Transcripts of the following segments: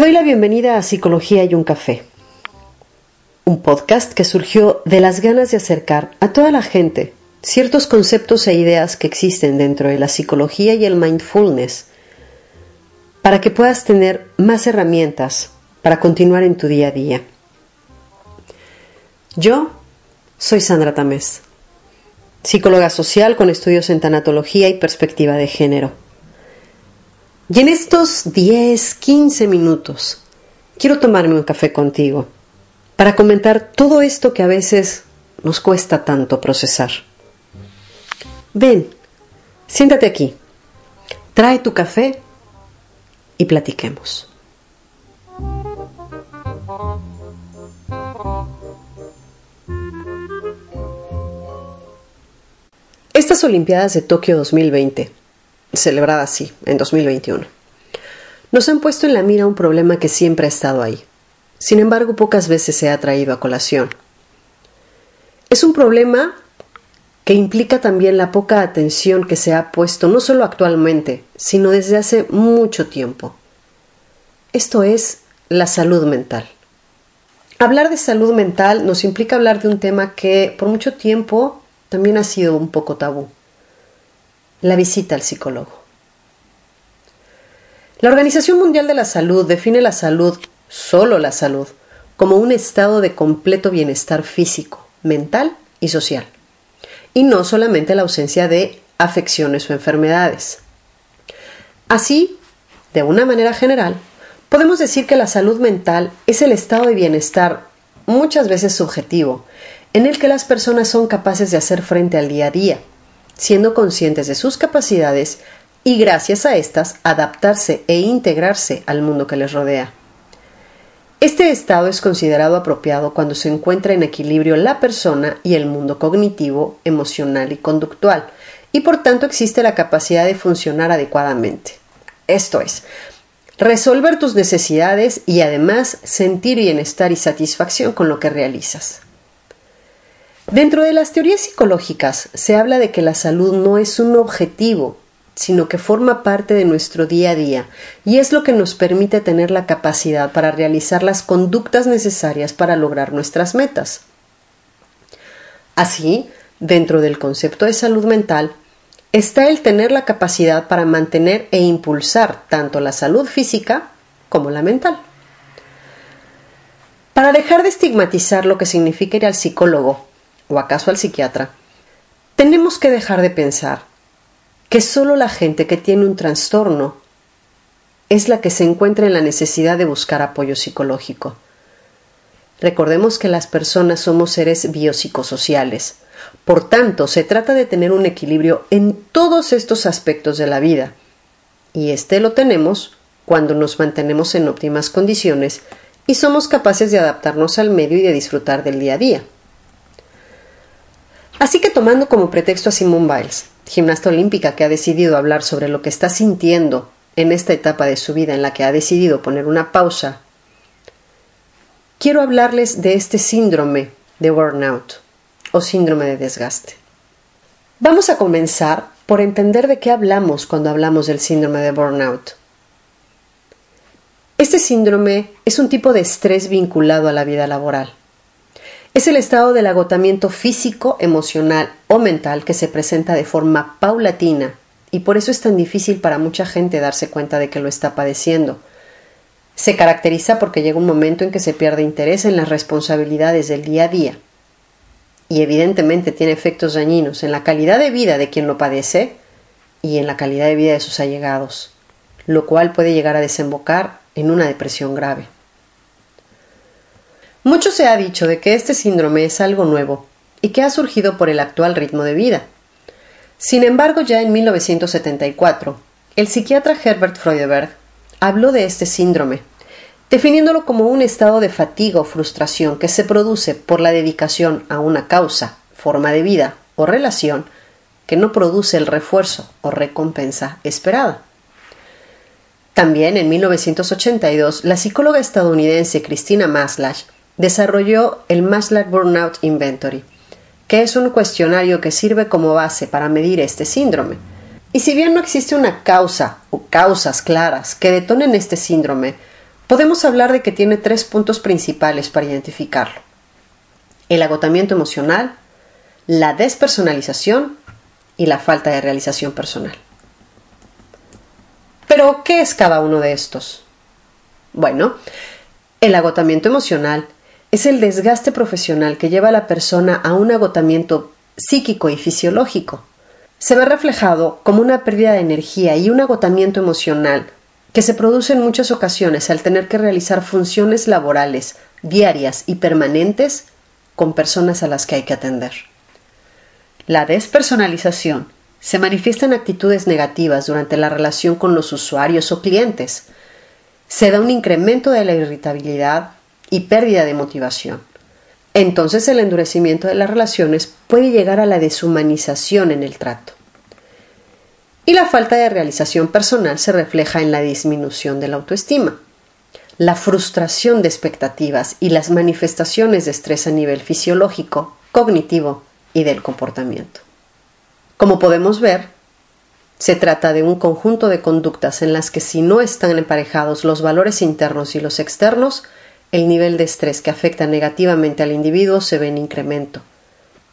Doy la bienvenida a Psicología y un café, un podcast que surgió de las ganas de acercar a toda la gente ciertos conceptos e ideas que existen dentro de la psicología y el mindfulness para que puedas tener más herramientas para continuar en tu día a día. Yo soy Sandra Tamés, psicóloga social con estudios en tanatología y perspectiva de género. Y en estos 10, 15 minutos quiero tomarme un café contigo para comentar todo esto que a veces nos cuesta tanto procesar. Ven, siéntate aquí, trae tu café y platiquemos. Estas Olimpiadas de Tokio 2020 celebrada así, en 2021. Nos han puesto en la mira un problema que siempre ha estado ahí. Sin embargo, pocas veces se ha traído a colación. Es un problema que implica también la poca atención que se ha puesto no solo actualmente, sino desde hace mucho tiempo. Esto es la salud mental. Hablar de salud mental nos implica hablar de un tema que por mucho tiempo también ha sido un poco tabú la visita al psicólogo. La Organización Mundial de la Salud define la salud, solo la salud, como un estado de completo bienestar físico, mental y social, y no solamente la ausencia de afecciones o enfermedades. Así, de una manera general, podemos decir que la salud mental es el estado de bienestar muchas veces subjetivo, en el que las personas son capaces de hacer frente al día a día, siendo conscientes de sus capacidades y gracias a estas adaptarse e integrarse al mundo que les rodea. Este estado es considerado apropiado cuando se encuentra en equilibrio la persona y el mundo cognitivo, emocional y conductual, y por tanto existe la capacidad de funcionar adecuadamente. Esto es, resolver tus necesidades y además sentir bienestar y satisfacción con lo que realizas. Dentro de las teorías psicológicas se habla de que la salud no es un objetivo, sino que forma parte de nuestro día a día y es lo que nos permite tener la capacidad para realizar las conductas necesarias para lograr nuestras metas. Así, dentro del concepto de salud mental, está el tener la capacidad para mantener e impulsar tanto la salud física como la mental. Para dejar de estigmatizar lo que significa ir al psicólogo o acaso al psiquiatra, tenemos que dejar de pensar que solo la gente que tiene un trastorno es la que se encuentra en la necesidad de buscar apoyo psicológico. Recordemos que las personas somos seres biopsicosociales. Por tanto, se trata de tener un equilibrio en todos estos aspectos de la vida. Y este lo tenemos cuando nos mantenemos en óptimas condiciones y somos capaces de adaptarnos al medio y de disfrutar del día a día. Así que tomando como pretexto a Simone Biles, gimnasta olímpica que ha decidido hablar sobre lo que está sintiendo en esta etapa de su vida en la que ha decidido poner una pausa, quiero hablarles de este síndrome de burnout o síndrome de desgaste. Vamos a comenzar por entender de qué hablamos cuando hablamos del síndrome de burnout. Este síndrome es un tipo de estrés vinculado a la vida laboral. Es el estado del agotamiento físico, emocional o mental que se presenta de forma paulatina y por eso es tan difícil para mucha gente darse cuenta de que lo está padeciendo. Se caracteriza porque llega un momento en que se pierde interés en las responsabilidades del día a día y evidentemente tiene efectos dañinos en la calidad de vida de quien lo padece y en la calidad de vida de sus allegados, lo cual puede llegar a desembocar en una depresión grave. Mucho se ha dicho de que este síndrome es algo nuevo y que ha surgido por el actual ritmo de vida. Sin embargo, ya en 1974, el psiquiatra Herbert Freudenberg habló de este síndrome, definiéndolo como un estado de fatiga o frustración que se produce por la dedicación a una causa, forma de vida o relación que no produce el refuerzo o recompensa esperada. También en 1982, la psicóloga estadounidense Christina Maslach desarrolló el Maslach Burnout Inventory, que es un cuestionario que sirve como base para medir este síndrome. Y si bien no existe una causa o causas claras que detonen este síndrome, podemos hablar de que tiene tres puntos principales para identificarlo. El agotamiento emocional, la despersonalización y la falta de realización personal. Pero, ¿qué es cada uno de estos? Bueno, el agotamiento emocional es el desgaste profesional que lleva a la persona a un agotamiento psíquico y fisiológico. Se ve reflejado como una pérdida de energía y un agotamiento emocional que se produce en muchas ocasiones al tener que realizar funciones laborales diarias y permanentes con personas a las que hay que atender. La despersonalización se manifiestan actitudes negativas durante la relación con los usuarios o clientes. Se da un incremento de la irritabilidad y pérdida de motivación. Entonces el endurecimiento de las relaciones puede llegar a la deshumanización en el trato. Y la falta de realización personal se refleja en la disminución de la autoestima, la frustración de expectativas y las manifestaciones de estrés a nivel fisiológico, cognitivo y del comportamiento. Como podemos ver, se trata de un conjunto de conductas en las que si no están emparejados los valores internos y los externos, el nivel de estrés que afecta negativamente al individuo se ve en incremento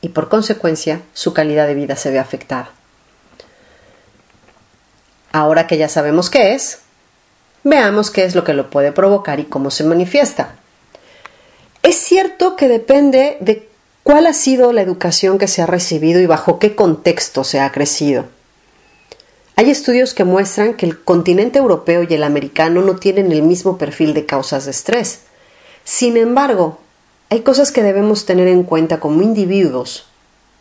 y por consecuencia su calidad de vida se ve afectada. Ahora que ya sabemos qué es, veamos qué es lo que lo puede provocar y cómo se manifiesta. Es cierto que depende de ¿Cuál ha sido la educación que se ha recibido y bajo qué contexto se ha crecido? Hay estudios que muestran que el continente europeo y el americano no tienen el mismo perfil de causas de estrés. Sin embargo, hay cosas que debemos tener en cuenta como individuos,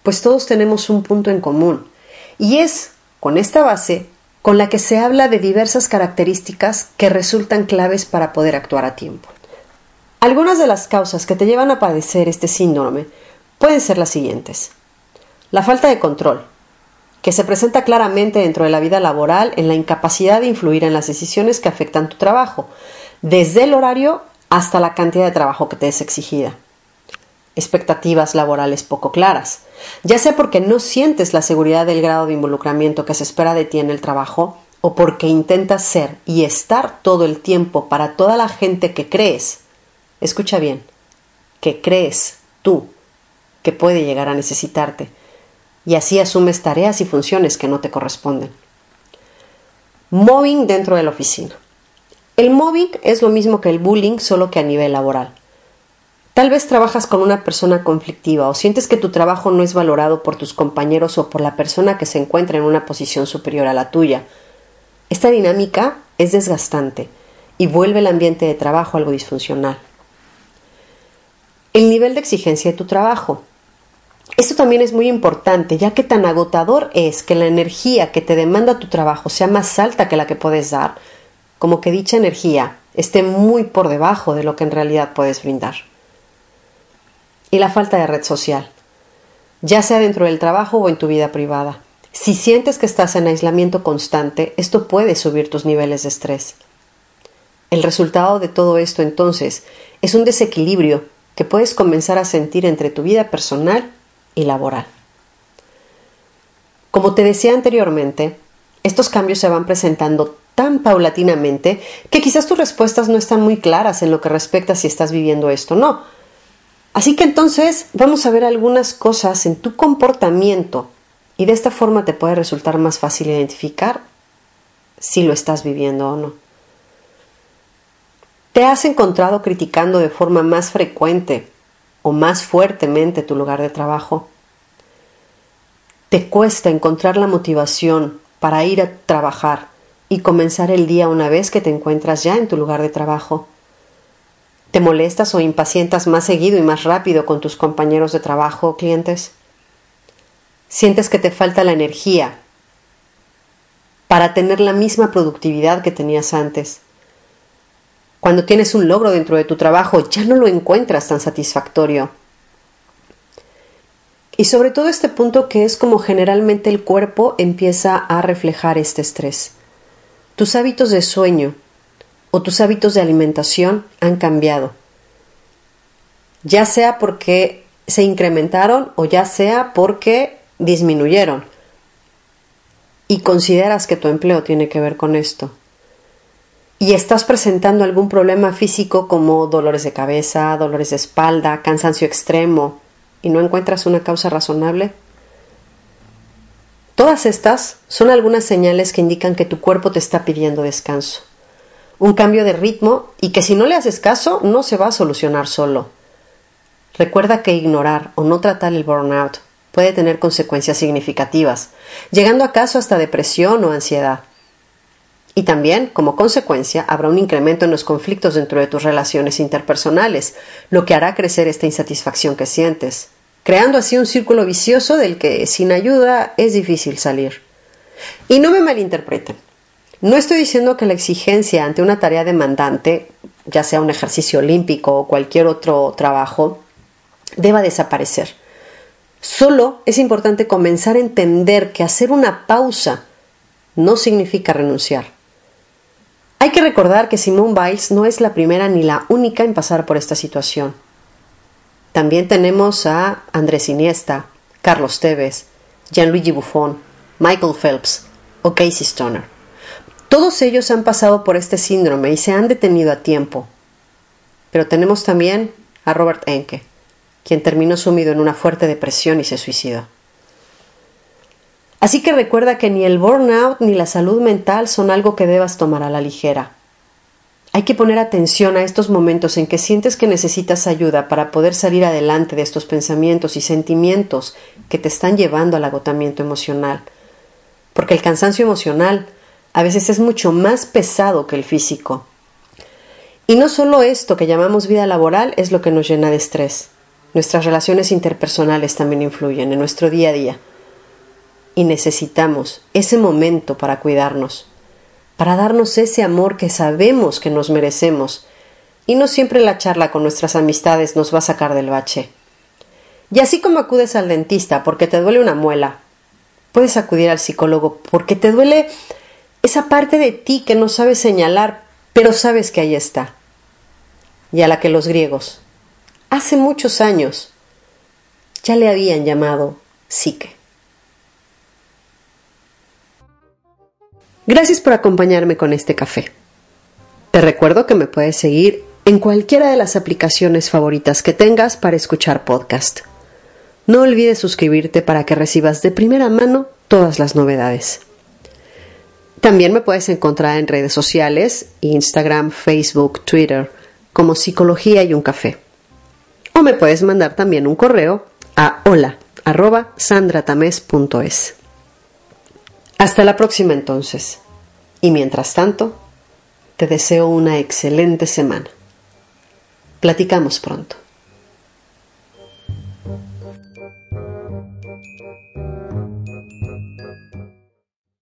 pues todos tenemos un punto en común, y es con esta base con la que se habla de diversas características que resultan claves para poder actuar a tiempo. Algunas de las causas que te llevan a padecer este síndrome pueden ser las siguientes. La falta de control, que se presenta claramente dentro de la vida laboral en la incapacidad de influir en las decisiones que afectan tu trabajo, desde el horario hasta la cantidad de trabajo que te es exigida. Expectativas laborales poco claras, ya sea porque no sientes la seguridad del grado de involucramiento que se espera de ti en el trabajo, o porque intentas ser y estar todo el tiempo para toda la gente que crees, escucha bien, que crees tú que puede llegar a necesitarte, y así asumes tareas y funciones que no te corresponden. Mobbing dentro de la oficina. El mobbing es lo mismo que el bullying, solo que a nivel laboral. Tal vez trabajas con una persona conflictiva o sientes que tu trabajo no es valorado por tus compañeros o por la persona que se encuentra en una posición superior a la tuya. Esta dinámica es desgastante y vuelve el ambiente de trabajo algo disfuncional. El nivel de exigencia de tu trabajo. Esto también es muy importante, ya que tan agotador es que la energía que te demanda tu trabajo sea más alta que la que puedes dar, como que dicha energía esté muy por debajo de lo que en realidad puedes brindar. Y la falta de red social, ya sea dentro del trabajo o en tu vida privada. Si sientes que estás en aislamiento constante, esto puede subir tus niveles de estrés. El resultado de todo esto entonces es un desequilibrio que puedes comenzar a sentir entre tu vida personal y laboral. Como te decía anteriormente, estos cambios se van presentando tan paulatinamente que quizás tus respuestas no están muy claras en lo que respecta a si estás viviendo esto o no. Así que entonces vamos a ver algunas cosas en tu comportamiento y de esta forma te puede resultar más fácil identificar si lo estás viviendo o no. ¿Te has encontrado criticando de forma más frecuente o más fuertemente tu lugar de trabajo? ¿Te cuesta encontrar la motivación para ir a trabajar y comenzar el día una vez que te encuentras ya en tu lugar de trabajo? ¿Te molestas o impacientas más seguido y más rápido con tus compañeros de trabajo o clientes? Sientes que te falta la energía para tener la misma productividad que tenías antes. Cuando tienes un logro dentro de tu trabajo, ya no lo encuentras tan satisfactorio. Y sobre todo este punto que es como generalmente el cuerpo empieza a reflejar este estrés. Tus hábitos de sueño o tus hábitos de alimentación han cambiado. Ya sea porque se incrementaron o ya sea porque disminuyeron. Y consideras que tu empleo tiene que ver con esto. Y estás presentando algún problema físico como dolores de cabeza, dolores de espalda, cansancio extremo, y no encuentras una causa razonable? Todas estas son algunas señales que indican que tu cuerpo te está pidiendo descanso, un cambio de ritmo y que si no le haces caso no se va a solucionar solo. Recuerda que ignorar o no tratar el burnout puede tener consecuencias significativas, llegando acaso hasta depresión o ansiedad. Y también, como consecuencia, habrá un incremento en los conflictos dentro de tus relaciones interpersonales, lo que hará crecer esta insatisfacción que sientes, creando así un círculo vicioso del que sin ayuda es difícil salir. Y no me malinterpreten. No estoy diciendo que la exigencia ante una tarea demandante, ya sea un ejercicio olímpico o cualquier otro trabajo, deba desaparecer. Solo es importante comenzar a entender que hacer una pausa no significa renunciar. Hay que recordar que Simone Biles no es la primera ni la única en pasar por esta situación. También tenemos a Andrés Iniesta, Carlos Tevez, Gianluigi Buffon, Michael Phelps o Casey Stoner. Todos ellos han pasado por este síndrome y se han detenido a tiempo. Pero tenemos también a Robert Enke, quien terminó sumido en una fuerte depresión y se suicidó. Así que recuerda que ni el burnout ni la salud mental son algo que debas tomar a la ligera. Hay que poner atención a estos momentos en que sientes que necesitas ayuda para poder salir adelante de estos pensamientos y sentimientos que te están llevando al agotamiento emocional. Porque el cansancio emocional a veces es mucho más pesado que el físico. Y no solo esto que llamamos vida laboral es lo que nos llena de estrés. Nuestras relaciones interpersonales también influyen en nuestro día a día y necesitamos ese momento para cuidarnos, para darnos ese amor que sabemos que nos merecemos, y no siempre la charla con nuestras amistades nos va a sacar del bache. Y así como acudes al dentista porque te duele una muela, puedes acudir al psicólogo porque te duele esa parte de ti que no sabes señalar, pero sabes que ahí está. Y a la que los griegos, hace muchos años, ya le habían llamado psique. Gracias por acompañarme con este café. Te recuerdo que me puedes seguir en cualquiera de las aplicaciones favoritas que tengas para escuchar podcast. No olvides suscribirte para que recibas de primera mano todas las novedades. También me puedes encontrar en redes sociales, Instagram, Facebook, Twitter, como Psicología y un Café. O me puedes mandar también un correo a hola hasta la próxima entonces. Y mientras tanto, te deseo una excelente semana. Platicamos pronto.